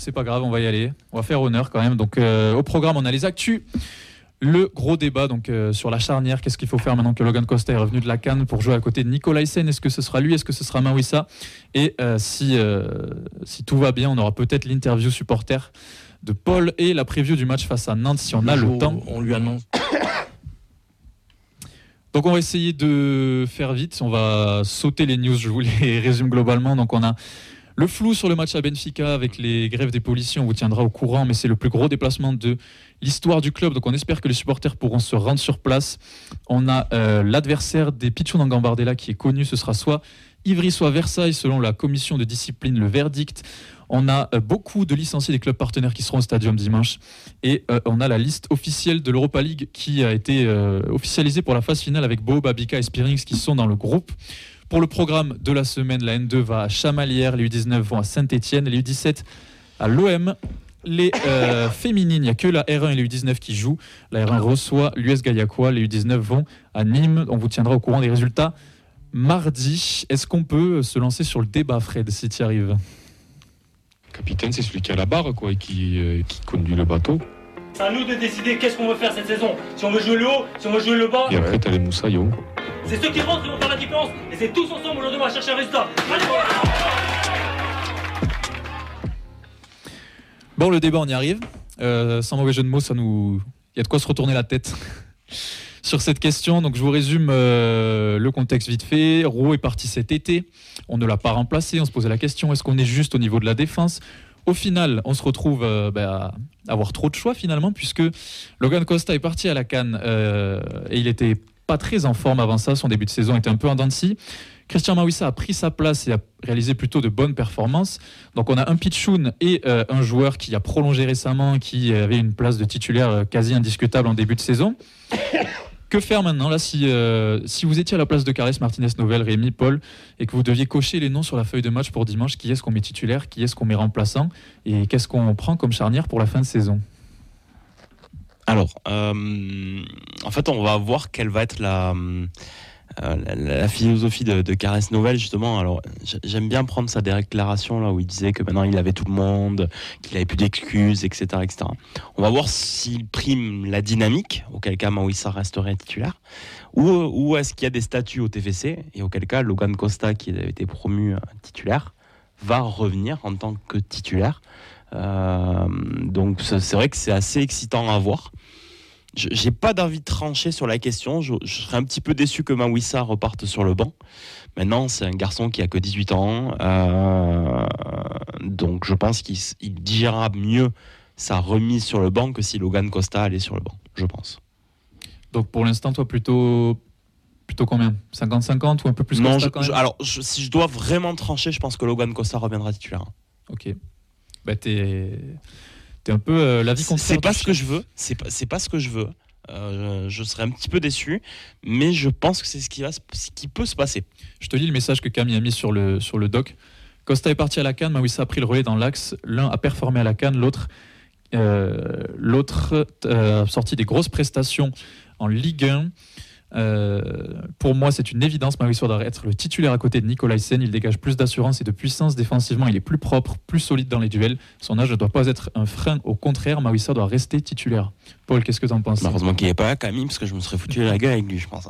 c'est pas grave, on va y aller. On va faire honneur quand même. Donc au programme, on a les actus. Le gros débat donc sur la charnière, qu'est-ce qu'il faut faire maintenant que Logan Costa est revenu de la Cannes pour jouer à côté de Sen Est-ce que ce sera lui? Est-ce que ce sera Mawissa Et si, si tout va bien, on aura peut-être l'interview supporter de Paul et la preview du match face à Nantes si on a le temps. On lui annonce. Donc on va essayer de faire vite, on va sauter les news, je vous les résume globalement. Donc on a le flou sur le match à Benfica avec les grèves des policiers, on vous tiendra au courant, mais c'est le plus gros déplacement de l'histoire du club. Donc on espère que les supporters pourront se rendre sur place. On a euh, l'adversaire des Pichon Gambardella qui est connu, ce sera soit Ivry, soit Versailles, selon la commission de discipline, le verdict. On a euh, beaucoup de licenciés des clubs partenaires qui seront au stadium dimanche. Et euh, on a la liste officielle de l'Europa League qui a été officialisée pour la phase finale avec Bo, Babika et Spearings qui sont dans le groupe. Pour le programme de la semaine, la N2 va à Chamalières, les U19 vont à Saint-Etienne, les U17 à l'OM. Les féminines, il n'y a que la R1 et les U19 qui jouent. La R1 reçoit l'US Gaillacois, les U19 vont à Nîmes. On vous tiendra au courant des résultats mardi. Est-ce qu'on peut se lancer sur le débat, Fred, si tu y arrives? Capitaine, c'est celui qui a la barre quoi, et qui, euh, qui conduit le bateau. C'est à nous de décider qu'est-ce qu'on veut faire cette saison. Si on veut jouer le haut, si on veut jouer le bas. Et après, t'as les moussaillons. C'est ceux qui rentrent qui vont faire la différence. Et c'est tous ensemble aujourd'hui, on va chercher un résultat. Allez, bon, le débat, on y arrive. Euh, sans mauvais jeu de mots, ça nous. Il y a de quoi se retourner la tête sur cette question. Donc je vous résume euh, le contexte vite fait. Roux est parti cet été. On ne l'a pas remplacé. On se posait la question est-ce qu'on est juste au niveau de la défense? Au final, on se retrouve euh, bah, à avoir trop de choix finalement, puisque Logan Costa est parti à la Cannes euh, et il était pas très en forme avant ça. Son début de saison était un peu en dents Christian Mawissa a pris sa place et a réalisé plutôt de bonnes performances. Donc on a un pitchoun et un joueur qui a prolongé récemment, qui avait une place de titulaire quasi indiscutable en début de saison. Que faire maintenant là si, euh, si vous étiez à la place de Carles Martinez Novel, Rémi, Paul, et que vous deviez cocher les noms sur la feuille de match pour dimanche, qui est-ce qu'on met titulaire, qui est-ce qu'on met remplaçant, et qu'est-ce qu'on prend comme charnière pour la fin de saison? Alors, euh, en fait, on va voir quelle va être la euh, la, philosophie de, de Caresse Novel, justement, alors j'aime bien prendre sa déclaration là où il disait que maintenant il avait tout le monde, qu'il avait plus d'excuses, etc., etc. On va voir s'il prime la dynamique, auquel cas Mawissa resterait titulaire, ou, ou est-ce qu'il y a des statuts au TFC, et auquel cas Logan Costa, qui avait été promu euh, titulaire, va revenir en tant que titulaire. Euh, donc c'est vrai que c'est assez excitant à voir j'ai pas d'envie de trancher sur la question. Je, serais un petit peu déçu que Mawissa reparte sur le banc. Maintenant, c'est un garçon qui a que 18 ans. Euh, donc, je pense qu'il digérera mieux sa remise sur le banc que si Logan Costa allait sur le banc. Je pense. Donc, pour l'instant, toi, plutôt. Plutôt combien? 50-50 ou un peu plus Non, alors si je dois vraiment trancher, je pense que Logan Costa reviendra titulaire. Ok. Bah, t'es Un peu euh, la vie C'est pas ce que je veux. C'est pas, pas ce que je veux. Euh, je serais un petit peu déçu, mais je pense que c'est ce qui, va, ce qui peut se passer. Je te lis le message que Camille a mis sur le, sur le doc. Costa est parti à la canne, Mawissa a pris le relais dans l'axe. L'un a performé à la canne, l'autre euh, l'autre a sorti des grosses prestations en Ligue 1. Euh, pour moi, c'est une évidence. Maurice doit être le titulaire à côté de Nicolas Sen. Il dégage plus d'assurance et de puissance défensivement. Il est plus propre, plus solide dans les duels. Son âge ne doit pas être un frein. Au contraire, Maurice doit rester titulaire. Paul, qu'est-ce que tu en penses? Heureusement qu'il n'est pas là, Camille, parce que je me serais foutu la gueule avec lui, je pense.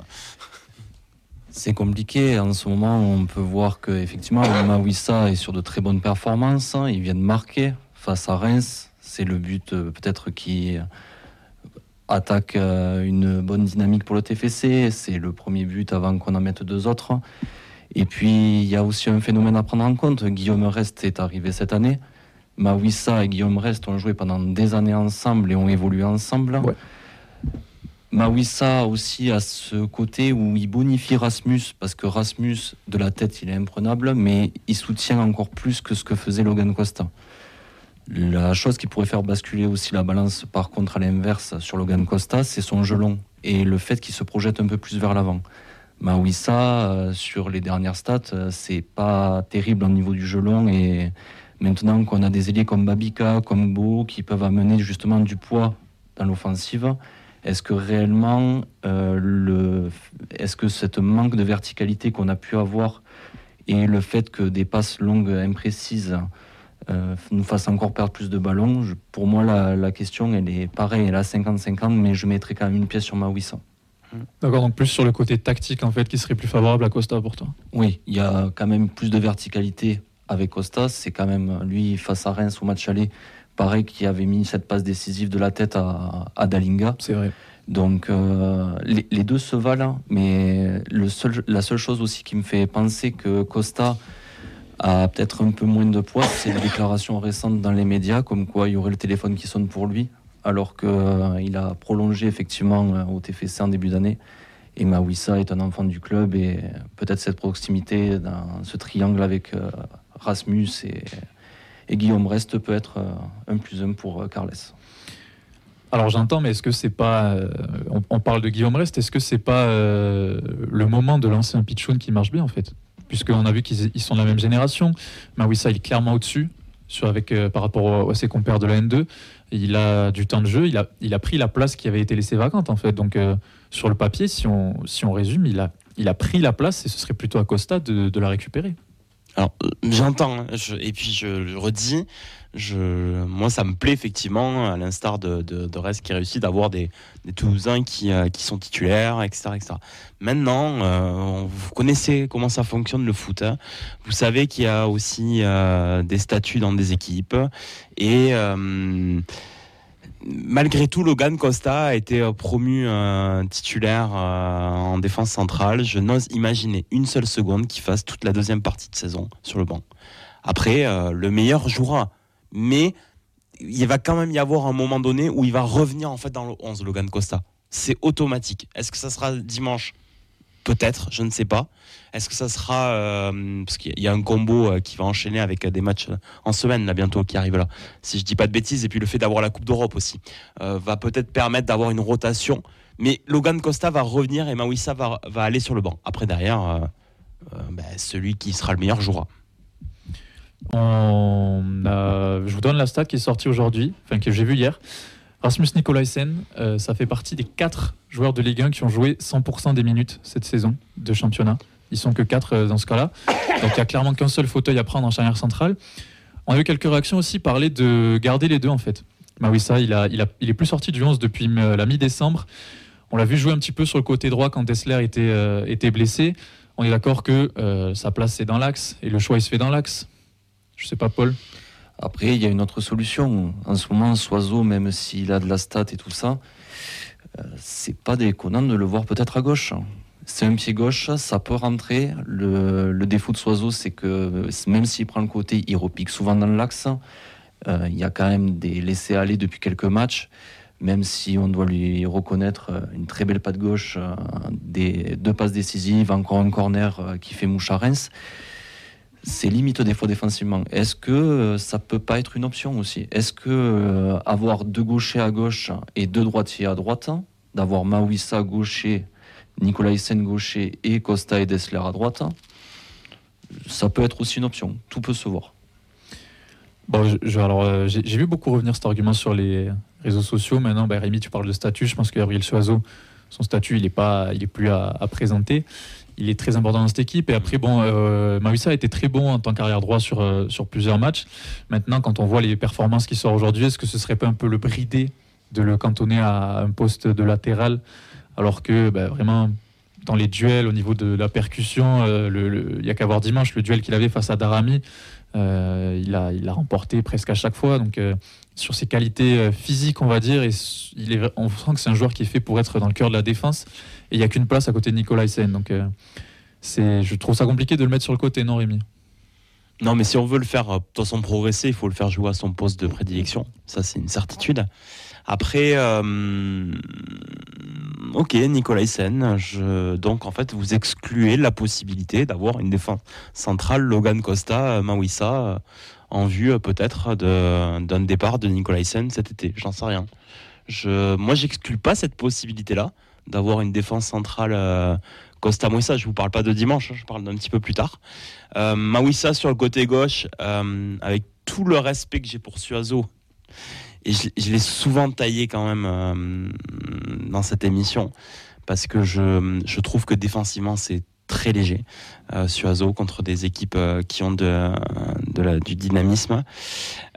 C'est compliqué. En ce moment, on peut voir qu'effectivement, Mawissa est sur de très bonnes performances. Il vient de marquer face à Reims. C'est le but euh, peut-être qui attaque euh, une bonne dynamique pour le TFC. C'est le premier but avant qu'on en mette deux autres. Et puis, il y a aussi un phénomène à prendre en compte. Guillaume Rest est arrivé cette année. Mawissa et Guillaume Rest ont joué pendant des années ensemble et ont évolué ensemble. Ouais. Mawissa aussi a ce côté où il bonifie Rasmus, parce que Rasmus, de la tête, il est imprenable, mais il soutient encore plus que ce que faisait Logan Costa. La chose qui pourrait faire basculer aussi la balance, par contre, à l'inverse, sur Logan Costa, c'est son gelon et le fait qu'il se projette un peu plus vers l'avant. Mawissa, euh, sur les dernières stats, euh, c'est pas terrible au niveau du gelon et maintenant qu'on a des ailiers comme Babika, comme Beau, qui peuvent amener justement du poids dans l'offensive, est-ce que réellement, euh, est-ce que cette manque de verticalité qu'on a pu avoir et le fait que des passes longues imprécises euh, nous fasse encore perdre plus de ballons. Je- pour moi, la, la question, elle est pareille, elle est à 50-50, mais je mettrai quand même une pièce sur Mawissa. D'accord, donc plus sur le côté tactique en fait qui serait plus favorable à Costa pour toi? Oui, il y a quand même plus de verticalité avec Costa. C'est quand même lui face à Reims au match aller, pareil, qui avait mis cette passe décisive de la tête à, à Dalinga. C'est vrai. Donc euh, les, les deux se valent, mais le seul, la seule chose aussi qui me fait penser que Costa a peut-être un peu moins de poids, c'est les déclarations récentes dans les médias, comme quoi il y aurait le téléphone qui sonne pour lui, alors qu'il a prolongé effectivement euh, au TFC en début d'année. Et Mawissa est un enfant du club et peut-être cette proximité dans ce triangle avec euh, Rasmus et, Guillaume Rest peut être euh, un plus un pour euh, Carles. Alors j'entends, mais est-ce que c'est pas. euh, on, parle de Guillaume Rest, est-ce que c'est pas euh, le moment de lancer un pitchoun qui marche bien en fait? Puisqu'on a vu qu'ils ils sont de la même génération. Mawissa, il est clairement au-dessus sur, avec, euh, par rapport à ses compères de la N2. Il a du temps de jeu, il a, il a pris la place qui avait été laissée vacante en fait. Donc euh, sur le papier, si on, si on résume, il a, il a pris la place et ce serait plutôt à Costa de, de la récupérer. Alors, euh, j'entends, hein, et puis je le redis, moi ça me plaît effectivement, à l'instar de, de, de Rest qui réussit d'avoir des, des Toulousains qui, euh, qui sont titulaires, etc. etc. Maintenant, euh, vous connaissez comment ça fonctionne le foot. hein. Vous savez qu'il y a aussi euh, des statuts dans des équipes, et malgré tout, Logan Costa a été promu titulaire en défense centrale. Je n'ose imaginer une seule seconde qu'il fasse toute la deuxième partie de saison sur le banc. Après, le meilleur jouera. Mais il va quand même y avoir un moment donné où il va revenir en fait dans le 11, Logan Costa. C'est automatique. Est-ce que ça sera dimanche? Peut-être, je ne sais pas. Est-ce que ça sera euh, parce qu'il y a un combo euh, qui va enchaîner avec euh, des matchs en semaine là bientôt qui arrive là. Si je dis pas de bêtises et puis le fait d'avoir la Coupe d'Europe aussi va peut-être permettre d'avoir une rotation. Mais Logan Costa va revenir et Mawissa va, aller sur le banc. Après derrière, ben, celui qui sera le meilleur jouera. Je vous donne la stat qui est sortie aujourd'hui, enfin que j'ai vue hier. Rasmus Nikolaisen, euh, ça fait partie des quatre joueurs de Ligue 1 qui ont joué 100% des minutes cette saison de championnat. Ils sont que quatre euh, dans ce cas-là. Donc il n'y a clairement qu'un seul fauteuil à prendre en charnière centrale. On a eu quelques réactions aussi parler de garder les deux en fait. Mawissa, il, a, il, a, est plus sorti du 11 depuis euh, la mi-décembre. On l'a vu jouer un petit peu sur le côté droit quand Dessler était, était blessé. On est d'accord que sa place c'est dans l'axe et le choix il se fait dans l'axe. Je sais pas, Paul. Après, il y a une autre solution. En ce moment, Soiseau, même s'il a de la stat et tout ça, euh, c'est pas déconnant de le voir peut-être à gauche. C'est un pied gauche, ça peut rentrer. Le, défaut de Soiseau, c'est que même s'il prend le côté, il repique souvent dans l'axe. Euh, il y a quand même des laissés-aller depuis quelques matchs, même si on doit lui reconnaître euh, une très belle patte gauche, deux passes décisives, encore un corner qui fait mouche à Reims c'est limite des fois défensivement. Est-ce que euh, ça peut pas être une option aussi? Est-ce que euh, avoir deux gauchers à gauche et deux droitiers à droite, d'avoir Mawissa gaucher, Nicolas Hyssen gaucher et Costa et Dessler à droite, ça peut être aussi une option. Tout peut se voir. Bon, alors, euh, j'ai vu beaucoup revenir cet argument sur les réseaux sociaux. Maintenant, bah, Rémi, tu parles de statut. Je pense que Gabriel Soiseau, son statut, il n'est plus à présenter. Il est très important dans cette équipe. Et après, bon, euh, a été très bon en tant qu'arrière droit sur, euh, sur plusieurs matchs. Maintenant, quand on voit les performances qui sortent aujourd'hui, est-ce que ce serait pas un peu le brider de le cantonner à un poste de latéral, alors que bah, vraiment dans les duels au niveau de la percussion, euh, il y a qu'à voir dimanche le duel qu'il avait face à Darami. Euh, il, a, il a remporté presque à chaque fois. Donc, euh, sur ses qualités euh, physiques, on va dire, et on sent que c'est un joueur qui est fait pour être dans le cœur de la défense. Et il n'y a qu'une place à côté de Nicolas Hyssen. Donc, euh, c'est, je trouve ça compliqué de le mettre sur le côté, non, Rémi? Non, mais si on veut le faire, euh, de façon, progresser, il faut le faire jouer à son poste de prédilection. Ça, c'est une certitude. Après, euh, ok, Nicolas Hyssen, donc en fait, vous excluez la possibilité d'avoir une défense centrale, Logan Costa, Mawissa, en vue peut-être d'un départ de Nicolas Hyssen cet été. J'en sais rien. Je, moi, j'exclus pas cette possibilité-là d'avoir une défense centrale euh, Costa Mawissa. Je vous parle pas de dimanche, hein, je parle d'un petit peu plus tard. Euh, sur le côté gauche, euh, avec tout le respect que j'ai pour Suazo, et je, je l'ai souvent taillé quand même euh, dans cette émission, parce que je, je trouve que défensivement c'est très léger. Euh, Suazo contre des équipes euh, qui ont du dynamisme.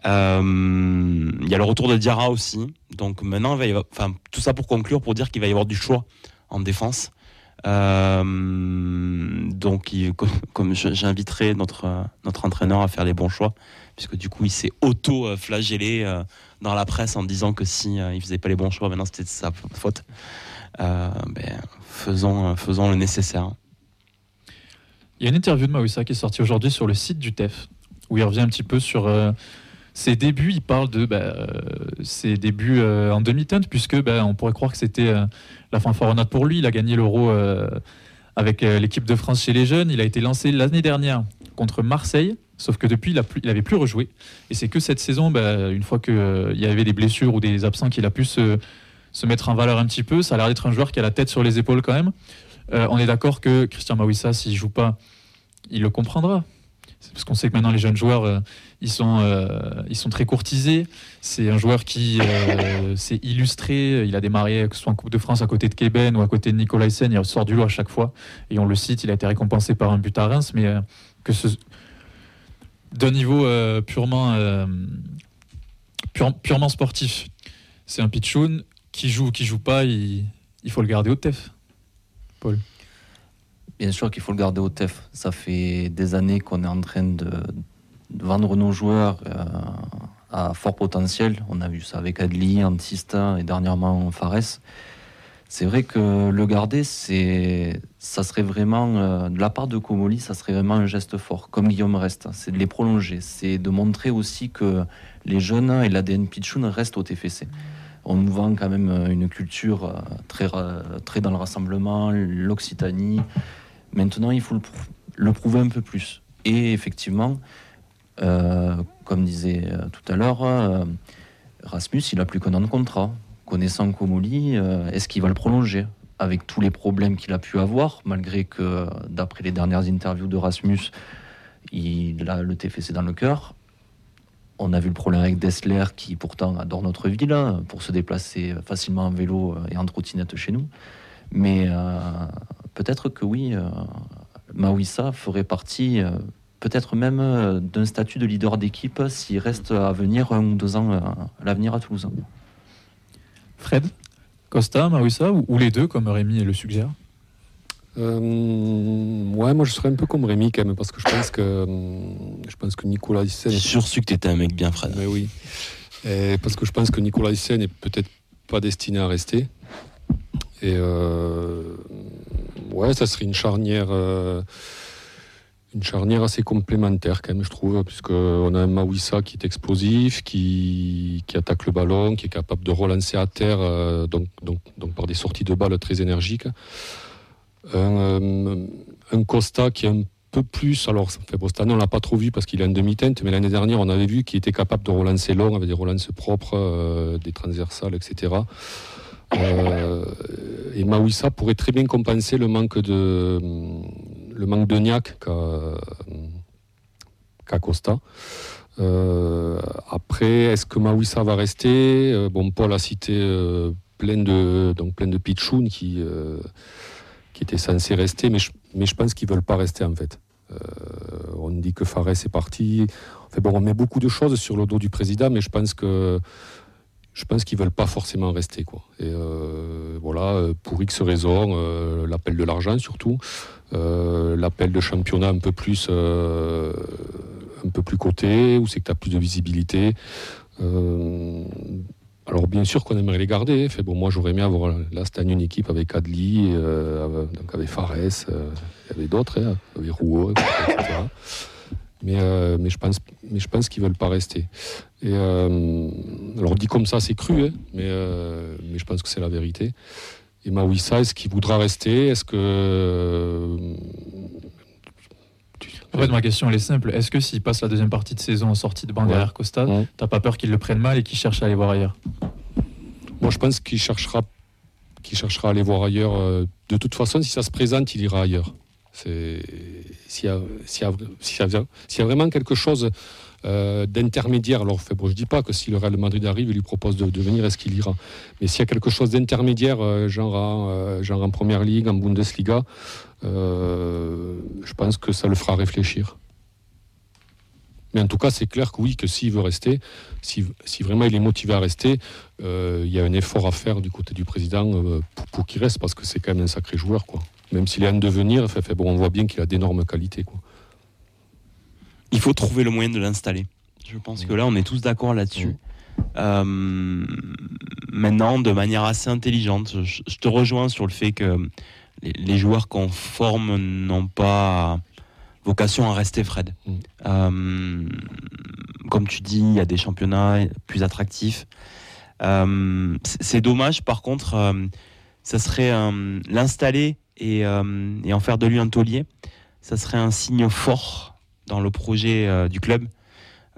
Euh, Il y a le retour de Diarra aussi. Donc maintenant, va enfin, tout ça pour conclure, pour dire qu'il va y avoir du choix en défense. Donc, comme, j'inviterai notre, entraîneur à faire les bons choix, puisque du coup, il s'est auto-flagellé dans la presse en disant que si il faisait pas les bons choix, maintenant c'était de sa faute. Ben, faisons le nécessaire. Il y a une interview de Mawissa qui est sortie aujourd'hui sur le site du TEF, où il revient un petit peu sur euh, ses débuts. Il parle de bah, euh, ses débuts euh, en demi-teinte, puisque bah, on pourrait croire que c'était euh, la fanfaronnade pour lui. Il a gagné l'Euro avec l'équipe de France chez les jeunes. Il a été lancé l'année dernière contre Marseille, sauf que depuis, il a plus- rejoué. Et c'est que cette saison, bah, une fois qu'il y avait des blessures ou des absents, qu'il a pu se mettre en valeur un petit peu. Ça a l'air d'être un joueur qui a la tête sur les épaules quand même. Euh, on est d'accord que Christian Mawissa, s'il joue pas, il le comprendra. Parce qu'on sait que maintenant les jeunes joueurs, euh, ils, sont, euh, ils sont très courtisés. C'est un joueur qui s'est illustré. Il a démarré, que ce soit en Coupe de France à côté de Keben ou à côté de Nicolas Sen, il sort du lot à chaque fois. Et on le cite, il a été récompensé par un but à Reims, mais que d'un niveau purement, pure- purement sportif. C'est un pitchoun qui joue ou qui joue pas, il, il faut le garder au TEF. Bien sûr qu'il faut le garder au TEF. Ça fait des années qu'on est en train de, vendre nos joueurs euh, à fort potentiel. On a vu ça avec Adli, Antista et dernièrement Fares. C'est vrai que le garder, c'est, ça serait vraiment, euh, de la part de Comoli, ça serait vraiment un geste fort, comme Guillaume reste. C'est de les prolonger. C'est de montrer aussi que les jeunes et l'ADN Pichoun restent au TFC. On nous vend quand même une culture euh, très, dans le rassemblement, l'Occitanie. Maintenant, il faut le, prou- le prouver un peu plus. Et effectivement, euh, comme disait euh, tout à l'heure, euh, Rasmus, il a plus qu'un an de contrat. Connaissant Comoli, euh, est-ce qu'il va le prolonger avec tous les problèmes qu'il a pu avoir, malgré que, d'après les dernières interviews de Rasmus, il a le TFC dans le cœur? On a vu le problème avec Dessler, qui pourtant adore notre ville, hein, pour se déplacer facilement en vélo et en trottinette chez nous. Mais euh, peut-être que oui, euh, Mawissa ferait partie, euh, peut-être même euh, d'un statut de leader d'équipe s'il reste à venir un ou deux ans euh, à l'avenir à Toulouse. Fred? Costa, Mawissa ou, ou les deux, comme Rémi le suggère? Euh, ouais, moi je serais un peu comme Rémi quand même, parce que je pense que, hum, je pense que Nicolas Hyssen J'ai sûr su que tu étais un mec bien, Fred. Mais oui. Et parce que je pense que Nicolas Hyssen n'est peut-être pas destiné à rester. Et euh, ouais, ça serait une charnière, euh, une charnière assez complémentaire quand même, je trouve, puisqu'on a un Mawissa qui est explosif, qui, qui attaque le ballon, qui est capable de relancer à terre, euh, donc, donc, donc par des sorties de balles très énergiques. Un, euh, un Costa qui est un peu plus. Alors, fait cette année, on l'a pas trop vu parce qu'il est en demi-teinte, mais l'année dernière, on avait vu qu'il était capable de relancer long avec des relances propres, euh, des transversales, etc. Euh, et Mawissa pourrait très bien compenser le manque de le manque de niaque qu'a Costa. Après, est-ce que Mawissa va rester? Bon, Paul a cité plein de donc de qui qui étaient censés rester, mais je, pense qu'ils veulent pas rester en fait. Euh, on dit que Fares est parti. Bon, on met beaucoup de choses sur le dos du président, mais je pense que je pense qu'ils veulent pas forcément rester quoi. Et euh, voilà, pour X raisons, euh, l'appel de l'argent surtout, l'appel de championnat un peu plus un peu plus coté, où c'est que tu as plus de visibilité. Euh, alors bien sûr qu'on aimerait les garder. Fait, bon, moi j'aurais aimé avoir là cette année une équipe avec Adli, euh, donc avec Fares, euh, il y avait d'autres, hein, avec Rouault, etc. Mais, euh, mais je pense, mais je pense qu'ils veulent pas rester. Et euh, alors dit comme ça, c'est cru, hein, mais, euh, je pense que c'est la vérité. Et Mawissa, est-ce qu'il voudra rester? Est-ce que euh, En fait, ma question elle est simple. Est-ce que s'il passe la deuxième partie de saison en sortie de banc Ouais. derrière Costa, Ouais. t'as pas peur qu'il le prenne mal et qu'il cherche à aller voir ailleurs? Moi, je pense qu'il cherchera, qu'il cherchera à aller voir ailleurs. euh, De toute façon, si ça se présente, il ira ailleurs. S'il y, y y a vraiment quelque chose euh, d'intermédiaire. Alors, fait, je dis pas que si le Real Madrid arrive et lui propose de, venir, est-ce qu'il ira? Mais s'il y a quelque chose d'intermédiaire, euh, euh, genre en Première Ligue, en Bundesliga, je pense que ça le fera réfléchir. Mais en tout cas, c'est clair que oui, que s'il veut rester, si, vraiment il est motivé à rester, il y a un effort à faire du côté du président pour, qu'il reste, parce que c'est quand même un sacré joueur, quoi. Même s'il est en devenir, fait, on voit bien qu'il a d'énormes qualités, quoi. Il faut trouver le moyen de l'installer. Je pense que là, on est tous d'accord là-dessus. Euh, maintenant, de manière assez intelligente, je, je te rejoins sur le fait que les, les joueurs qu'on forme n'ont pas vocation à rester Fred. Mm. Euh, comme tu dis, il y a des championnats plus attractifs. Euh, c'est dommage, par contre, euh, ça serait l'installer et, et en faire de lui un taulier. Ça serait un signe fort dans le projet euh, du club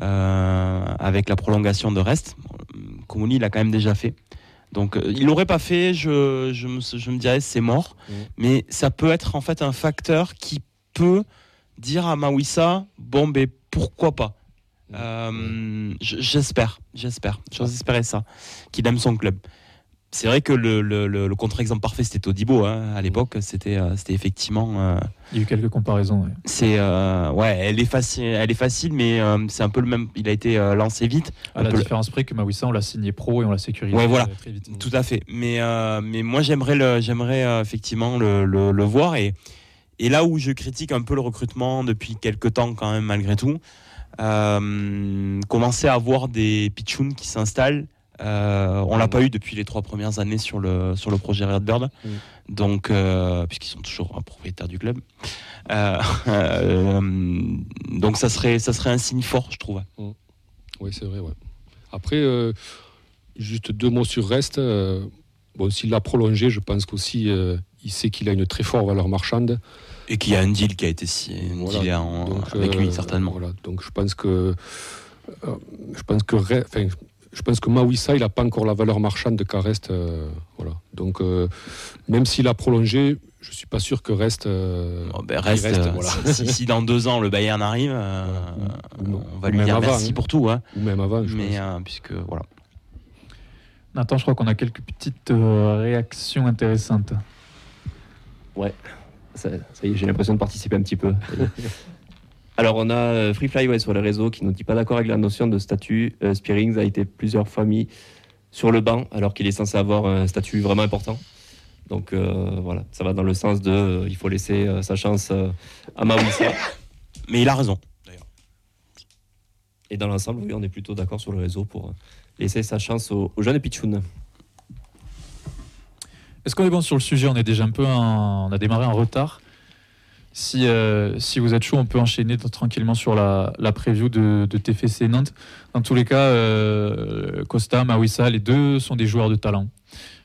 euh, avec la prolongation de Rest. Koumouni l'a quand même déjà fait. Donc euh, il l'aurait pas fait, je, je, me, je me dirais c'est mort. Mm. Mais ça peut être en fait un facteur qui peut dire à Mawissa, bon ben pourquoi pas. Euh, j- j'espère, j'espère, j'ose espérer ça, qu'il aime son club. C'est vrai que le, le, le, le contre-exemple parfait c'était Todibo hein, à l'époque, c'était euh, c'était effectivement euh, Il y a eu quelques comparaisons. ouais. c'est euh, ouais, elle est facile, elle est facile, mais euh, c'est un peu le même. Il a été euh, lancé vite, À la le- différence près que Mawissa, on l'a signé pro et on l'a sécurisé Ouais, voilà. très vite. tout à fait. Mais mais moi j'aimerais le j'aimerais effectivement le, le, le voir et et là où je critique un peu le recrutement depuis quelques temps quand même malgré tout, commencer à voir des pitchouns qui s'installent. Euh, on l'a pas eu depuis les trois premières années sur le sur le projet Redbird, Mm. donc euh, puisqu'ils sont toujours propriétaires du club. Euh, euh, donc ça serait ça serait un signe fort, je trouve. Oui, c'est vrai. Ouais. Après, juste deux mots sur Reste. euh, bon, s'il l'a prolongé, je pense qu'aussi il sait qu'il a une très forte valeur marchande. Et qu'il y a un deal qui a été signé Voilà. avec lui certainement. Voilà. Donc je pense que je pense que enfin, je pense que Mawissa, il n'a pas encore la valeur marchande qu'a Reste. euh, voilà. Donc euh, même s'il a prolongé, je suis pas sûr que Reste. euh, Bon, ben, reste, reste, euh, voilà. si, si dans deux ans le Bayern arrive, euh, Ou- ou- on va lui dire avant, merci hein. pour tout. Hein. ou même avant. Je Mais pense. euh, puisque voilà. Nathan, je crois qu'on a quelques petites euh, réactions intéressantes. Ça, ça y est, j'ai l'impression de participer un petit peu. Alors, on a euh, Free Fly ouais, sur les réseaux qui nous dit pas d'accord avec la notion de statut. Euh, Spearings a été plusieurs fois mis sur le banc alors qu'il est censé avoir un statut vraiment important. Donc euh, voilà, ça va dans le sens de euh, il faut laisser euh, sa chance euh, à Mawissa. Mais il a raison. Et dans l'ensemble, oui, on est plutôt d'accord sur le réseau pour laisser sa chance aux, aux jeunes Pichoun. Est-ce qu'on est bon sur le sujet? On est déjà un peu en- on a démarré en retard. Si, euh, si vous êtes chaud, on peut enchaîner tranquillement sur la, la preview de, de TFC Nantes. Dans tous les cas, euh, Costa, Mawissa, les deux sont des joueurs de talent.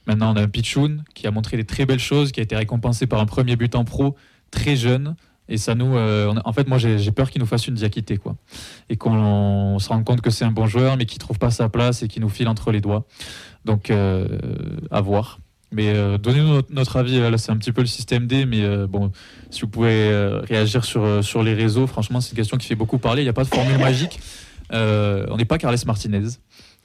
Maintenant, on a un Pichoun qui a montré des très belles choses, qui a été récompensé par un premier but en pro très jeune. Et ça nous, euh, en fait, moi, j'ai peur qu'il nous fasse une diaquité, quoi. Et qu'on on se rende compte que c'est un bon joueur, mais qu'il trouve pas sa place et qu'il nous file entre les doigts. Donc, à voir. Mais euh, donnez-nous notre, avis. Là, c'est un petit peu le système D, mais euh, bon, si vous pouvez euh, réagir sur, sur les réseaux, franchement, c'est une question qui fait beaucoup parler. Il n'y a pas de formule magique. On n'est pas Carles Martinez.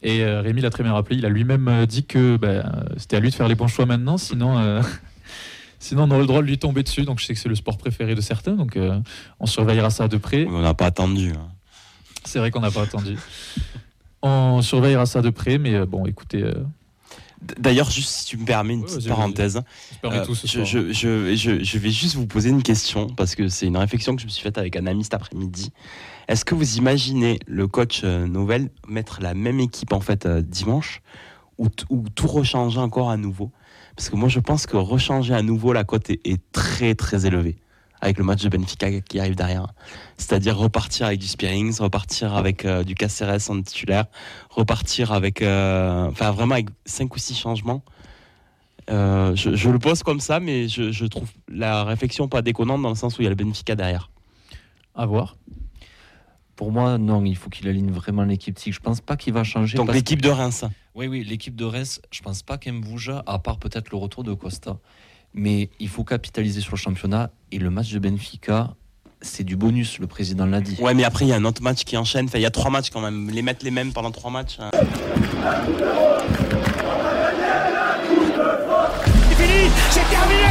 Et Rémi l'a très bien rappelé. Il a lui-même dit que ben, c'était à lui de faire les bons choix maintenant. Sinon, sinon, on aurait le droit de lui tomber dessus. Donc, je sais que c'est le sport préféré de certains. Donc, on surveillera ça de près. On n'a pas attendu. hein. C'est vrai qu'on n'a pas attendu. On surveillera ça de près. Mais bon, écoutez, D'ailleurs, juste si tu me permets une petite parenthèse, euh, je, vais juste vous poser une question parce que c'est une réflexion que je me suis faite avec un ami cet après-midi. Est-ce que vous imaginez le coach euh, Novel mettre la même équipe en fait euh, dimanche ou tout rechanger encore à nouveau? Parce que moi, je pense que rechanger à nouveau la cote est, est très très élevée avec le match de Benfica qui arrive derrière. C'est-à-dire repartir avec du Spearings, repartir avec euh, du Caceres en titulaire, repartir avec, euh, enfin vraiment avec cinq ou six changements. Euh, je, je le pose comme ça, mais je, je trouve la réflexion pas déconnante dans le sens où il y a le Benfica derrière. À voir. Pour moi, non, il faut qu'il aligne vraiment l'équipe type. Je pense pas qu'il va changer. Donc l'équipe de Reims. Oui, oui, l'équipe de Reims, je pense pas qu'elle bouge, à part peut-être le retour de Costa. Mais il faut capitaliser sur le championnat. Et le match de Benfica, c'est du bonus, le président l'a dit. Ouais, mais après, il y a un autre match qui enchaîne. Enfin, il y a trois matchs quand même. Les mettre les mêmes pendant trois matchs. hein. C'est fini, c'est terminé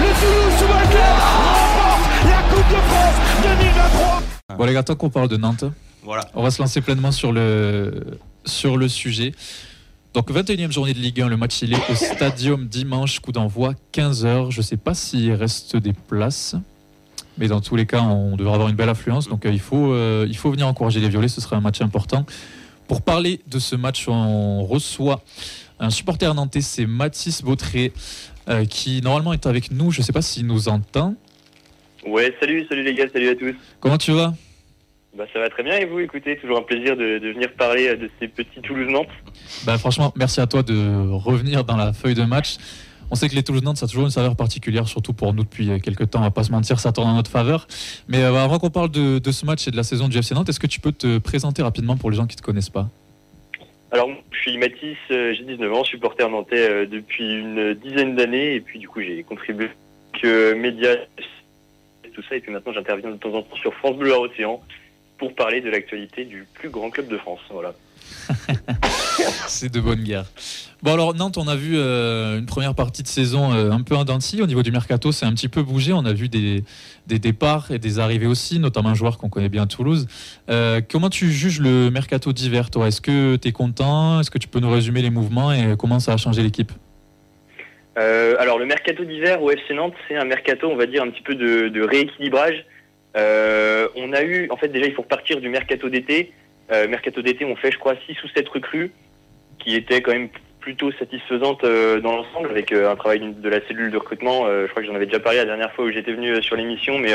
Le Toulouse Football Club remporte la Coupe de France 2023 Bon les gars, tant qu'on parle de Nantes, Voilà. on va se lancer pleinement sur le, sur le sujet. Donc 21e journée de Ligue 1, le match il est au Stadium dimanche, coup d'envoi 15h. Je ne sais pas s'il reste des places, mais dans tous les cas, on devrait avoir une belle affluence. Donc euh, il, faut, euh, il faut venir encourager les Violets, ce serait un match important. Pour parler de ce match, on reçoit un supporter nantais, c'est Mathis Bautré, euh, qui normalement est avec nous. Je ne sais pas s'il nous entend. Ouais, salut, salut les gars, salut à tous. Comment tu vas? Bah ça va très bien et vous, écoutez, toujours un plaisir de, de venir parler euh, de ces petits Toulouse-Nantes. Bah, franchement, merci à toi de revenir dans la feuille de match. On sait que les Toulouse-Nantes, ça a toujours une saveur particulière, surtout pour nous depuis quelques temps. On va pas se mentir, ça tourne en notre faveur. Mais euh, avant qu'on parle de, de ce match et de la saison du FC Nantes, est-ce que tu peux te présenter rapidement pour les gens qui ne te connaissent pas? Alors, je suis Mathis, euh, j'ai 19 ans, supporter nantais euh, depuis une dizaine d'années et puis du coup j'ai contribué que médias, tout ça et puis maintenant j'interviens de temps en temps sur France Bleu Loire Océan pour parler de l'actualité du plus grand club de France. Voilà. C'est de bonne guerre. Bon alors Nantes, on a vu euh, une première partie de saison euh, un peu scie. Au niveau du mercato, c'est un petit peu bougé. On a vu des, des départs et des arrivées aussi, notamment un joueur qu'on connaît bien à Toulouse. Euh, comment tu juges le mercato d'hiver, toi? Est-ce que tu es content? Est-ce que tu peux nous résumer les mouvements et comment ça a changé l'équipe? Alors le mercato d'hiver au FC Nantes, c'est un mercato, on va dire, un petit peu de, de rééquilibrage. Euh, on a eu, en fait déjà il faut repartir du mercato d'été. Euh, mercato d'été, on fait je crois 6 ou 7 recrues qui étaient quand même plutôt satisfaisantes euh, dans l'ensemble avec euh, un travail de la cellule de recrutement. Euh, je crois que j'en avais déjà parlé la dernière fois où j'étais venu euh, sur l'émission, mais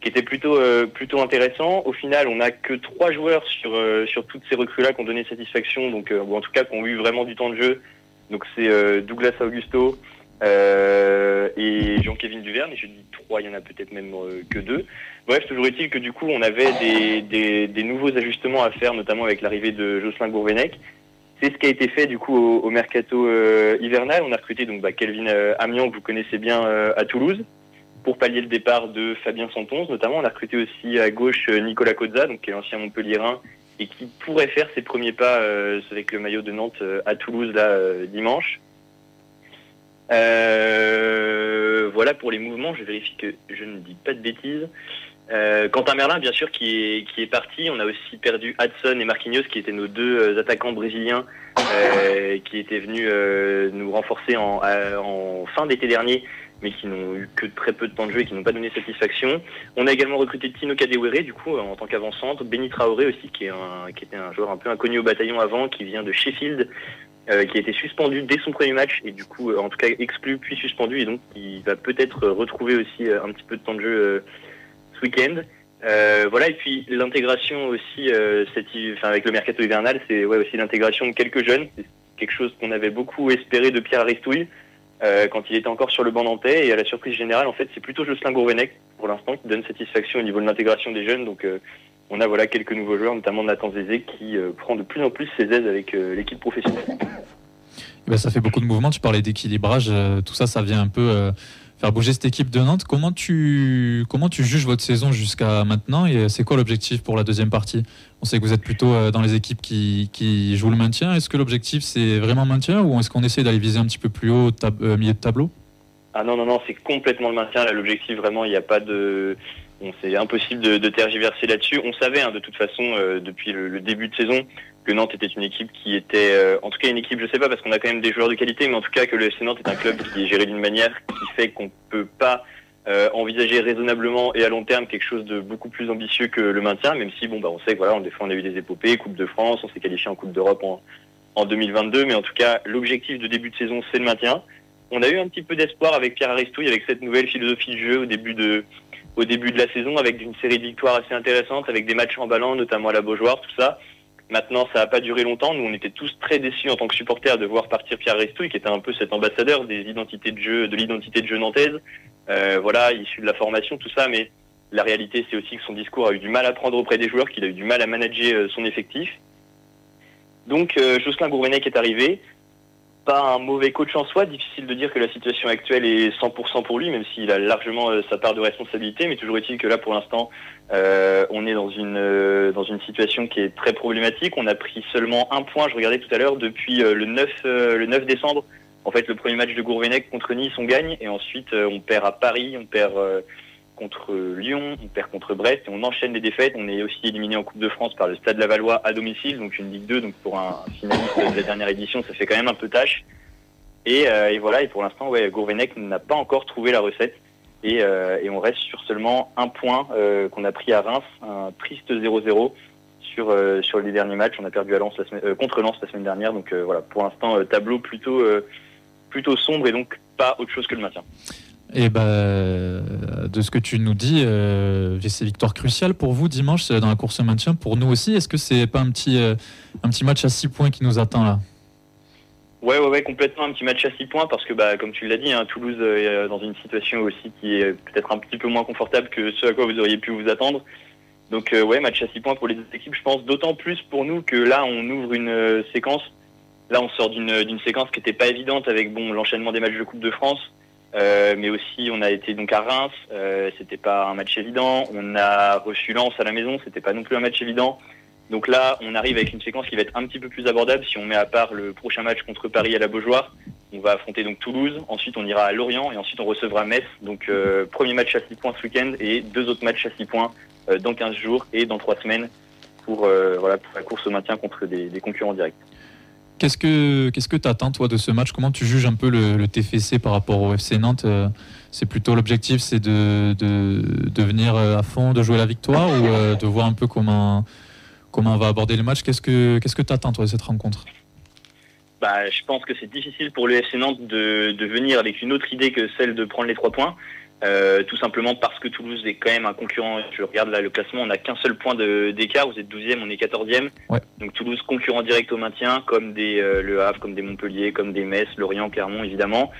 qui était plutôt plutôt intéressant. Au final, on n'a que trois joueurs sur sur toutes ces recrues-là qui ont donné satisfaction, donc ou en tout cas qui ont eu vraiment du temps de jeu. Donc c'est Douglas Augusto euh, et Jean-Kévin Duverne. Et je dis trois, il y en a peut-être même euh, que deux. Bref, toujours est-il que du coup, on avait des, nouveaux ajustements à faire, notamment avec l'arrivée de Jocelyn Gourvenec. C'est ce qui a été fait du coup au, mercato euh, hivernal. On a recruté donc bah, Kelvin Amian que vous connaissez bien à Toulouse pour pallier le départ de Fabien Santonze notamment. On a recruté aussi à gauche Nicolas Cozza, donc qui est l'ancien Montpellierin et qui pourrait faire ses premiers pas avec le maillot de Nantes à Toulouse là dimanche. Euh, voilà pour les mouvements. Je vérifie que je ne dis pas de bêtises. Euh, Quentin Merlin, bien sûr, qui est, parti. On a aussi perdu Hudson et Marquinhos, qui étaient nos deux euh, attaquants brésiliens, qui étaient venus nous renforcer en, fin d'été dernier, mais qui n'ont eu que très peu de temps de jeu et qui n'ont pas donné satisfaction. On a également recruté Tino Kadewere, du coup, en tant qu'avant-centre. Benny Traoré aussi, qui, est qui était un joueur un peu inconnu au bataillon avant, qui vient de Sheffield, euh, qui a été suspendu dès son premier match, et du coup, euh, en tout cas exclu puis suspendu, et donc il va peut-être retrouver aussi euh, un petit peu de temps de jeu euh, ce week-end. Euh, voilà, et puis l'intégration aussi, euh, cette, enfin, avec le mercato hivernal, c'est ouais, aussi l'intégration de quelques jeunes. C'est quelque chose qu'on avait beaucoup espéré de Pierre Aristouille euh, quand il était encore sur le banc nantais. Et à la surprise générale, en fait, c'est plutôt Jocelyn Gourvenec pour l'instant qui donne satisfaction au niveau de l'intégration des jeunes. Donc euh, on a voilà quelques nouveaux joueurs, notamment Nathan Zézé, qui euh, prend de plus en plus ses aises avec euh, l'équipe professionnelle. Eh ben, ça fait beaucoup de mouvements. Tu parlais d'équilibrage. euh, tout ça, ça vient un peu faire bouger cette équipe de Nantes. Comment tu, comment tu juges votre saison jusqu'à maintenant et c'est quoi l'objectif pour la deuxième partie? On sait que vous êtes plutôt dans les équipes qui, qui jouent le maintien. Est-ce que l'objectif c'est vraiment maintien ou est-ce qu'on essaie d'aller viser un petit peu plus haut, euh, milieu de tableau? Ah non, non, non, c'est complètement le maintien. Là, l'objectif, vraiment, il n'y a pas de. C'est impossible de, tergiverser là-dessus. On savait, hein, de toute façon, euh, depuis le, le début de saison, que Nantes était une équipe qui était. euh, en tout cas, une équipe, je sais pas, parce qu'on a quand même des joueurs de qualité, mais en tout cas, que le FC Nantes est un club qui est géré d'une manière qui fait qu'on peut pas. euh, envisager raisonnablement et à long terme quelque chose de beaucoup plus ambitieux que le maintien, même si bon bah on sait que voilà, on, des fois on a eu des épopées, Coupe de France, on s'est qualifié en Coupe d'Europe en, en 2022, mais en tout cas l'objectif de début de saison c'est le maintien. On a eu un petit peu d'espoir avec Pierre Aristouille, avec cette nouvelle philosophie de jeu au début de, au début de la saison, avec une série de victoires assez intéressantes, avec des matchs en ballon, notamment à la Beaujoire, tout ça. Maintenant, ça n'a pas duré longtemps. Nous, on était tous très déçus en tant que supporters de voir partir Pierre Aristouille, qui était un peu cet ambassadeur des identités de jeu, de l'identité de jeu nantaise. Euh, voilà, issu de la formation, tout ça. Mais la réalité, c'est aussi que son discours a eu du mal à prendre auprès des joueurs, qu'il a eu du mal à manager euh, son effectif. Donc, euh, Jocelyn Gourvenec est arrivé pas un mauvais coach en soi. Difficile de dire que la situation actuelle est 100% pour lui, même s'il a largement euh, sa part de responsabilité. Mais toujours est-il que là, pour l'instant, euh, on est dans une euh, dans une situation qui est très problématique. On a pris seulement un point. Je regardais tout à l'heure depuis euh, le 9 euh, le 9 décembre. En fait, le premier match de Gourvenec contre Nice, on gagne, et ensuite on perd à Paris, on perd contre Lyon, on perd contre Brest, et on enchaîne les défaites. On est aussi éliminé en Coupe de France par le Stade Lavallois à domicile, donc une Ligue 2. Donc pour un finaliste de la dernière édition, ça fait quand même un peu tâche. Et, euh, voilà, et pour l'instant, ouais, Gourvenec n'a pas encore trouvé la recette. Et, euh, on reste sur seulement un point euh, qu'on a pris à Reims, un triste 0-0 sur, sur les derniers matchs. On a perdu à Lens contre Lens la semaine dernière. Donc voilà, pour l'instant, tableau plutôt, plutôt sombre et donc pas autre chose que le maintien. Et bah, de ce que tu nous dis, euh, c'est victoire cruciale pour vous dimanche euh, dans la course au maintien. Pour nous aussi, est-ce que c'est pas un petit, euh, un petit match à 6 points qui nous attend là? Ouais, ouais, ouais, complètement un petit match à 6 points parce que, bah, comme tu l'as dit, hein, Toulouse euh, est euh, dans une situation aussi qui est peut-être un petit peu moins confortable que ce à quoi vous auriez pu vous attendre. Donc, euh, ouais, match à 6 points pour les deux équipes, je pense, d'autant plus pour nous que là, on ouvre une euh, séquence. Là, on sort d'une d'une séquence qui n'était pas évidente avec bon l'enchaînement des matchs de Coupe de France, euh, mais aussi on a été donc à Reims, euh, c'était pas un match évident. On a reçu Lens à la maison, c'était pas non plus un match évident. Donc là, on arrive avec une séquence qui va être un petit peu plus abordable si on met à part le prochain match contre Paris à la Beaujoire. On va affronter donc Toulouse, ensuite on ira à Lorient et ensuite on recevra Metz. Donc euh, premier match à 6 points ce week-end et deux autres matchs à 6 points euh, dans 15 jours et dans 3 semaines pour, euh, voilà, pour la course au maintien contre des, des concurrents directs. Qu'est-ce que qu'est-ce que t'attends toi de ce match? Comment tu juges un peu le, TFC par rapport au FC Nantes? Euh, C'est plutôt l'objectif, c'est de, de, de venir euh, à fond, de jouer la victoire ou euh, de voir un peu comment comment on va aborder le match? Qu'est-ce que qu'est-ce que t'attends toi de cette rencontre? Bah, je pense que c'est difficile pour le FC Nantes de, de venir avec une autre idée que celle de prendre les trois points. Euh, tout simplement parce que Toulouse est quand même un concurrent. Je regarde là le classement, on n'a qu'un seul point d'écart. Vous êtes 12e, on est 14e. Ouais. Donc Toulouse concurrent direct au maintien, comme des euh, Le Havre, comme des Montpellier, comme des Metz, Lorient, Clermont évidemment.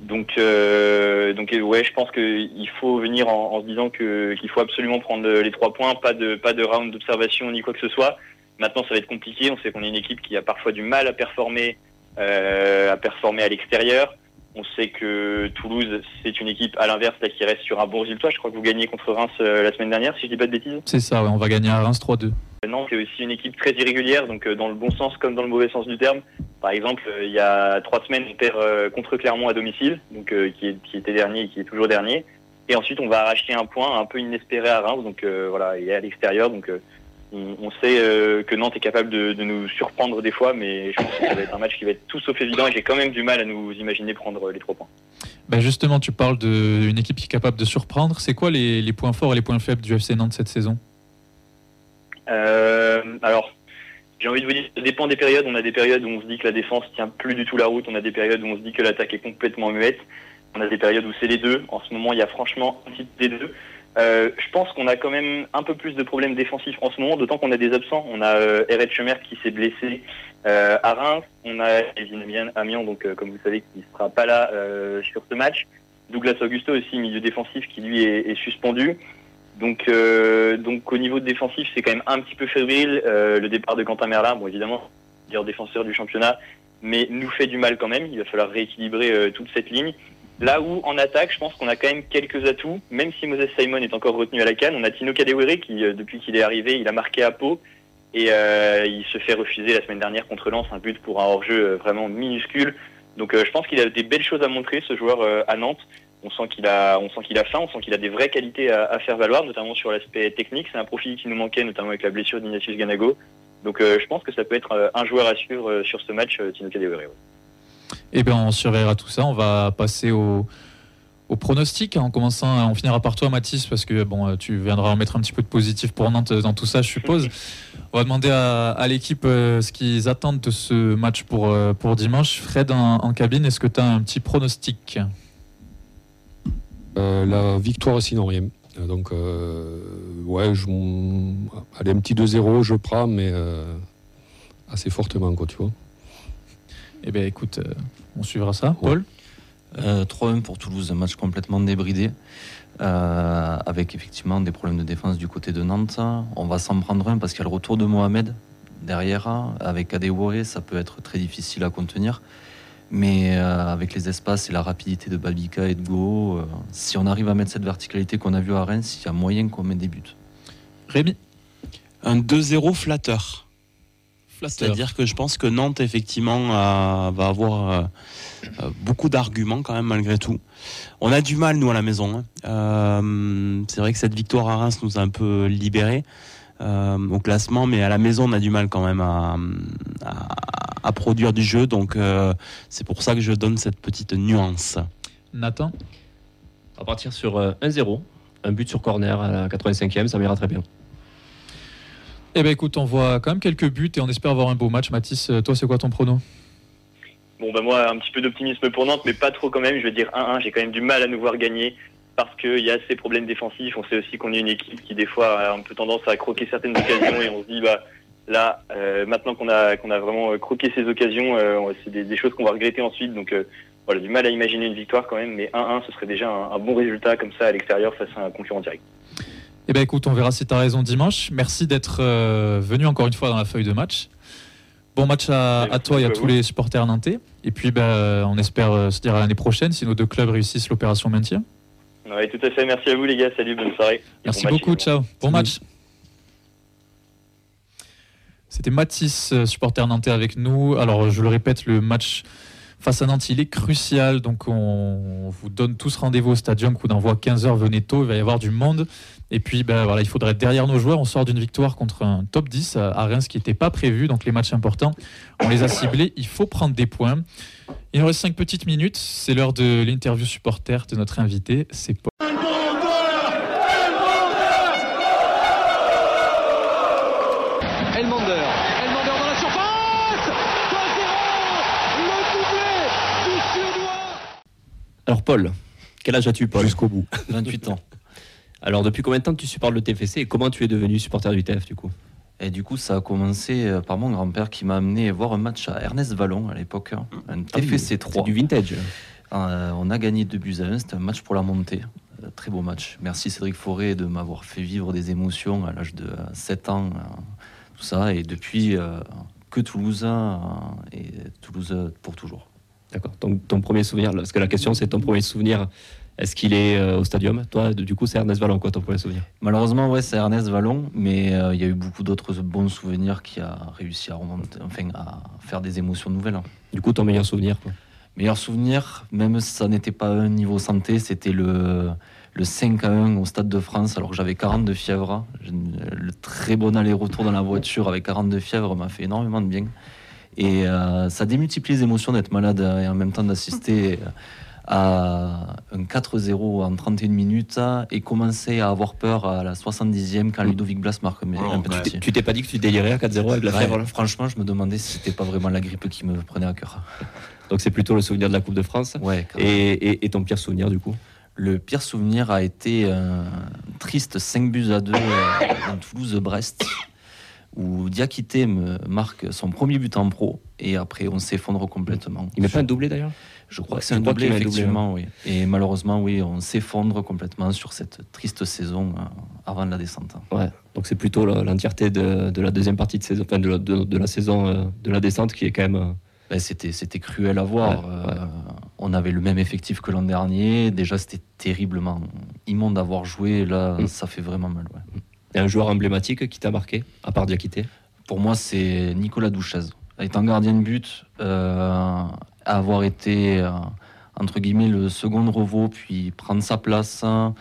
Donc, euh, donc euh, ouais, je pense qu'il faut venir en, en se disant que qu'il faut absolument prendre les trois points, pas de pas de round d'observation ni quoi que ce soit. Maintenant, ça va être compliqué. On sait qu'on est une équipe qui a parfois du mal à performer, euh, à performer à l'extérieur. On sait que Toulouse, c'est une équipe à l'inverse là qui reste sur un bon résultat. Je crois que vous gagnez contre Reims euh, la semaine dernière, si je dis pas de bêtises. C'est ça, ouais, on va gagner à Reims 3-2. Nantes c'est aussi une équipe très irrégulière, donc euh, dans le bon sens comme dans le mauvais sens du terme. Par exemple, euh, il y a trois semaines, on perd euh, contre Clermont à domicile, donc euh, qui, est- qui était dernier et qui est toujours dernier. Et ensuite, on va arracher un point un peu inespéré à Reims, donc euh, voilà, et à l'extérieur. Donc euh, on, on sait euh, que Nantes est capable de, de nous surprendre des fois, mais je pense que ça va être un match qui va être tout sauf évident. Et j'ai quand même du mal à nous imaginer prendre les trois points. Ben justement, tu parles d'une équipe qui est capable de surprendre. C'est quoi les, les points forts et les points faibles du FC Nantes cette saison? Euh, alors, j'ai envie de vous dire, ça dépend des périodes. On a des périodes où on se dit que la défense tient plus du tout la route. On a des périodes où on se dit que l'attaque est complètement muette. On a des périodes où c'est les deux. En ce moment, il y a franchement un petit des deux. Euh, je pense qu'on a quand même un peu plus de problèmes défensifs en ce moment, d'autant qu'on a des absents. On a euh, Eret qui s'est blessé euh, à Reims. On a Evin Amiens- donc euh, comme vous savez, qui sera pas là euh, sur ce match. Douglas Augusto aussi, milieu défensif, qui lui est, est suspendu. Donc, euh, donc au niveau défensif, c'est quand même un petit peu fébrile. Euh, le départ de Quentin Merlin, bon évidemment, meilleur défenseur du championnat, mais nous fait du mal quand même. Il va falloir rééquilibrer toute cette ligne. Là où en attaque, je pense qu'on a quand même quelques atouts, même si Moses Simon est encore retenu à la canne. On a Tino Kadewere qui, euh, depuis qu'il est arrivé, il a marqué à Pau et euh, il se fait refuser la semaine dernière contre Lens un but pour un hors-jeu euh, vraiment minuscule. Donc je pense qu'il a des belles choses à montrer ce joueur à Nantes. On sent qu'il a, on sent qu'il a faim, on sent qu'il a des vraies qualités à, faire valoir, notamment sur l'aspect technique. C'est un profil qui nous manquait, notamment avec la blessure d'Ignatius Ganago. Donc je pense que ça peut être un joueur à suivre sur ce match, Tino Kadewere. ouais. Eh bien, on surveillera tout ça. On va passer au, au pronostic en commençant. On finira par toi, Mathis, parce que bon, euh, tu viendras en mettre un petit peu de positif pour Nantes dans tout ça, je suppose. On va demander à, à l'équipe euh, ce qu'ils attendent de ce match pour, euh, pour dimanche. Fred, en, en cabine, est-ce que tu as un petit pronostic? Euh, la victoire rien. Euh, Donc, euh, ouais, je, allez, un petit 2-0, je prends, mais euh, assez fortement, quoi, tu vois. Eh bien, écoute, euh, on suivra ça. Paul Euh, 3-1 pour Toulouse, un match complètement débridé, euh, avec effectivement des problèmes de défense du côté de Nantes. On va s'en prendre un parce qu'il y a le retour de Mohamed derrière, avec Adewore, ça peut être très difficile à contenir. Mais euh, avec les espaces et la rapidité de Babika et de Go, euh, si on arrive à mettre cette verticalité qu'on a vue à Reims, il y a moyen qu'on mette des buts. Rémi? Un 2-0 flatteur. Flatteur. C'est-à-dire que je pense que Nantes, effectivement, va avoir euh, euh, beaucoup d'arguments quand même, malgré tout. On a du mal, nous, à la maison. hein. Euh, c'est vrai que cette victoire à Reims nous a un peu libérés euh, au classement, mais à la maison, on a du mal quand même à, à- à produire du jeu. Donc, euh, c'est pour ça que je donne cette petite nuance. Nathan? On va partir sur euh, 1-0. Un but sur corner à la 85e, ça m'ira très bien. Eh ben écoute, on voit quand même quelques buts et on espère avoir un beau match. Mathis, euh, toi, c'est quoi ton prono? Bon, bah moi, un petit peu d'optimisme pour Nantes, mais pas trop quand même. Je veux dire 1-1. J'ai quand même du mal à nous voir gagner parce qu'il y a ces problèmes défensifs. On sait aussi qu'on est une équipe qui, des fois, a un peu tendance à croquer certaines occasions et on se dit, bah, là, euh, maintenant qu'on a, qu'on a vraiment euh, croqué ces occasions, c'est des, choses qu'on va regretter ensuite. Donc, voilà, du mal à imaginer une victoire quand même, mais 1-1, ce serait déjà un bon résultat comme ça à l'extérieur face à un concurrent direct. Eh ben écoute, on verra si tu as raison dimanche. Merci d'être euh, venu encore une fois dans la feuille de match. Bon match à, toi et à tous les supporters nantais. Et puis ben, on espère euh, se dire à l'année prochaine si nos deux clubs réussissent l'opération maintien. Ouais, tout à fait. Merci à vous, les gars. Salut, bonne soirée. Et Merci bon beaucoup, ciao. Bon match. C'était Mathis, euh, supporter nantais avec nous. Alors je le répète, le match face à Nantes, il est crucial. Donc on vous donne tous rendez-vous au stadium, coup d'envoi 15h, venez tôt, il va y avoir du monde. Et puis ben, voilà, il faudrait être derrière nos joueurs. On sort d'une victoire contre un top 10 à Reims qui n'était pas prévu. Donc les matchs importants, on les a ciblés. Il faut prendre des points. Il nous reste 5 petites minutes. C'est l'heure de l'interview supporter de notre invité. C'est Paul. Elmander, Elmander dans la surface 2-0 Le doublé du Suédois Alors, Paul, quel âge as-tu, Paul Jusqu'au bout. 28 ans. Alors, depuis combien de temps tu supportes le TFC et comment tu es devenu supporter du TF, du coup? Et du coup, ça a commencé euh, par mon grand-père qui m'a amené voir un match à Ernest Vallon à l'époque, hein, un TFC 3. C'est du vintage. Euh, on a gagné 2 buts à 1, c'était un match pour la montée. Euh, Très beau match. Merci Cédric Forêt de m'avoir fait vivre des émotions à l'âge de euh, 7 ans, euh, tout ça. Et depuis, euh, que Toulouse et Toulouse pour toujours. D'accord. Donc, ton premier souvenir, parce que la question, c'est ton premier souvenir. Est-ce qu'il est euh, au stadium? Toi, du coup, c'est Ernest Vallon, quoi, ton premier souvenir? Malheureusement, ouais, c'est Ernest Vallon, mais euh, il y a eu beaucoup d'autres bons souvenirs qui a réussi à remonter, enfin, à faire des émotions nouvelles. hein. Du coup, ton meilleur souvenir, quoi? Meilleur souvenir, même si ça n'était pas un niveau santé, c'était le, le 5 à 1 au Stade de France, alors que j'avais 40 de fièvre. Je- Le très bon aller-retour dans la voiture avec 40 de fièvre m'a fait énormément de bien. Et euh, ça démultiplie les émotions d'être malade et en même temps d'assister à un 4-0 en 31 minutes et commencer à avoir peur à la 70e quand Ludovic Blas marque Oh. Tu t'es pas dit que tu délirais à 4-0 avec la Ouais, fièvre franchement, je me demandais si c'était pas vraiment la grippe qui me prenait à cœur. Donc, c'est plutôt le souvenir de la Coupe de France. Ouais. Et, et- et ton pire souvenir, du coup? Le pire souvenir a été un triste 5 buts à 2 dans Toulouse-Brest, où Diakité me marque son premier but en pro, et après on s'effondre complètement. Il met pas un doublé d'ailleurs? Je crois Ouais, que c'est un doublé, effectivement, oui. Et malheureusement, oui, on s'effondre complètement sur cette triste saison euh, avant la descente. Ouais. Donc, c'est plutôt l'entièreté de, de la deuxième partie de saison, enfin, de la, de- de la saison euh, de la descente qui est quand même. euh, Ben, c'était, c'était cruel à voir. Ouais, Euh, on avait le même effectif que l'an dernier. Déjà, c'était terriblement immonde d'avoir joué. Là, Mm. ça fait vraiment mal. ouais. Et un joueur emblématique qui t'a marqué, à part Diakité Pour moi, c'est Nicolas Douchez. Étant gardien de but, euh, avoir été, euh, entre guillemets, le second revaux, puis prendre sa place, hein,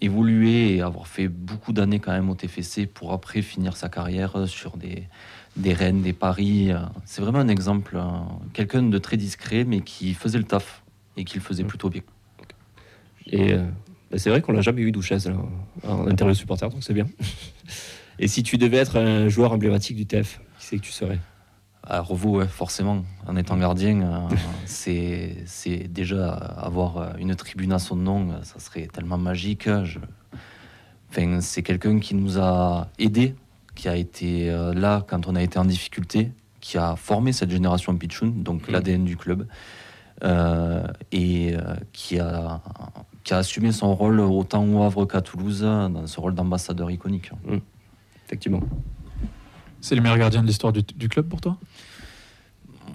évoluer et avoir fait beaucoup d'années quand même au TFC pour après finir sa carrière sur des, des Rennes, des Paris. euh, C'est vraiment un exemple. euh, Quelqu'un de très discret, mais qui faisait le taf et qui le faisait plutôt bien. Et bah, c'est vrai qu'on l'a jamais eu Douchez là, en interview supporter, donc c'est bien. Et si tu devais être un joueur emblématique du TF, qui c'est que tu serais? À Revaux, ouais, forcément. En étant gardien, euh, c'est c'est déjà avoir euh, une tribune à son nom, euh, ça serait tellement magique. Je- Enfin, c'est quelqu'un qui nous a aidés, qui a été là quand on a été en difficulté, qui a formé cette génération Pichoun, donc Mhm. l'ADN du club, euh, et qui, a, qui a assumé son rôle autant au Havre qu'à Toulouse, dans ce rôle d'ambassadeur iconique. Effectivement. C'est le meilleur gardien de l'histoire du, du club pour toi?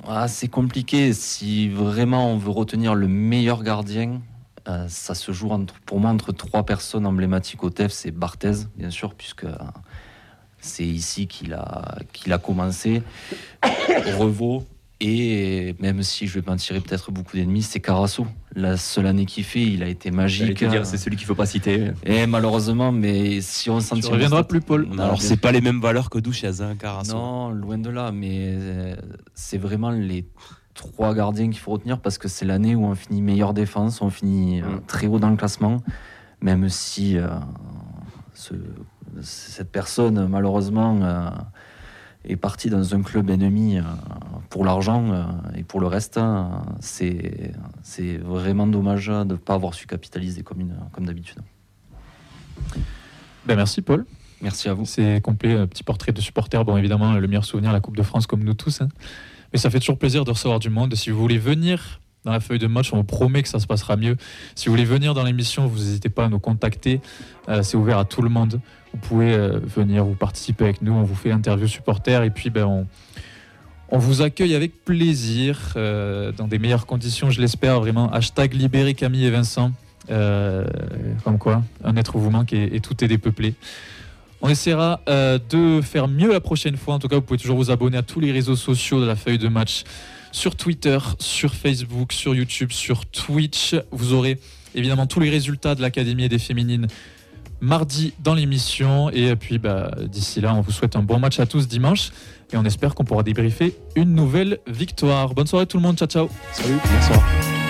Ah, c'est compliqué. Si vraiment on veut retenir le meilleur gardien, euh, ça se joue entre, pour moi entre trois personnes emblématiques au TEF. C'est Barthez, bien sûr, puisque euh, c'est ici qu'il a, qu'il a commencé. Revaux, et même si je vais m'en tirer peut-être beaucoup d'ennemis, c'est Carasso. La seule année qu'il fait, il a été magique. te dire, c'est celui qu'il faut pas citer. Et malheureusement, mais si on s'en tire reviendras plus, Paul. Non, Alors, bien c'est pas les mêmes valeurs que Duchesne, hein, Carasso. Non, loin de là, mais euh, c'est vraiment les trois gardiens qu'il faut retenir parce que c'est l'année où on finit meilleure défense, on finit euh, Mm. très haut dans le classement, même si euh, ce- cette personne, malheureusement, euh, est partie dans un club ennemi euh, pour l'argent euh, et pour le reste, euh, c'est c'est vraiment dommage de ne pas avoir su capitaliser comme, une- comme d'habitude. Ben, merci, Paul. Merci à vous. C'est complet, un petit portrait de supporter. Bon, évidemment, le meilleur souvenir, la Coupe de France, comme nous tous. hein. Mais ça fait toujours plaisir de recevoir du monde. Si vous voulez venir dans la feuille de match, on vous promet que ça se passera mieux. Si vous voulez venir dans l'émission, vous n'hésitez pas à nous contacter. Euh, c'est ouvert à tout le monde. Vous pouvez euh, venir, vous participer avec nous. On vous fait l'interview supporter. Et puis, ben, on, vous accueille avec plaisir, euh, dans des meilleures conditions, je l'espère. Vraiment, hashtag libérer Camille et Vincent. Euh, comme quoi, un être vous manque et, tout est dépeuplé. On essaiera de faire mieux la prochaine fois. En tout cas, vous pouvez toujours vous abonner à tous les réseaux sociaux de la feuille de match sur Twitter, sur Facebook, sur YouTube, sur Twitch. Vous aurez évidemment tous les résultats de l'Académie des féminines mardi dans l'émission. Et puis bah, d'ici là, on vous souhaite un bon match à tous dimanche. Et on espère qu'on pourra débriefer une nouvelle victoire. Bonne soirée tout le monde. Ciao, ciao. Salut, bonsoir.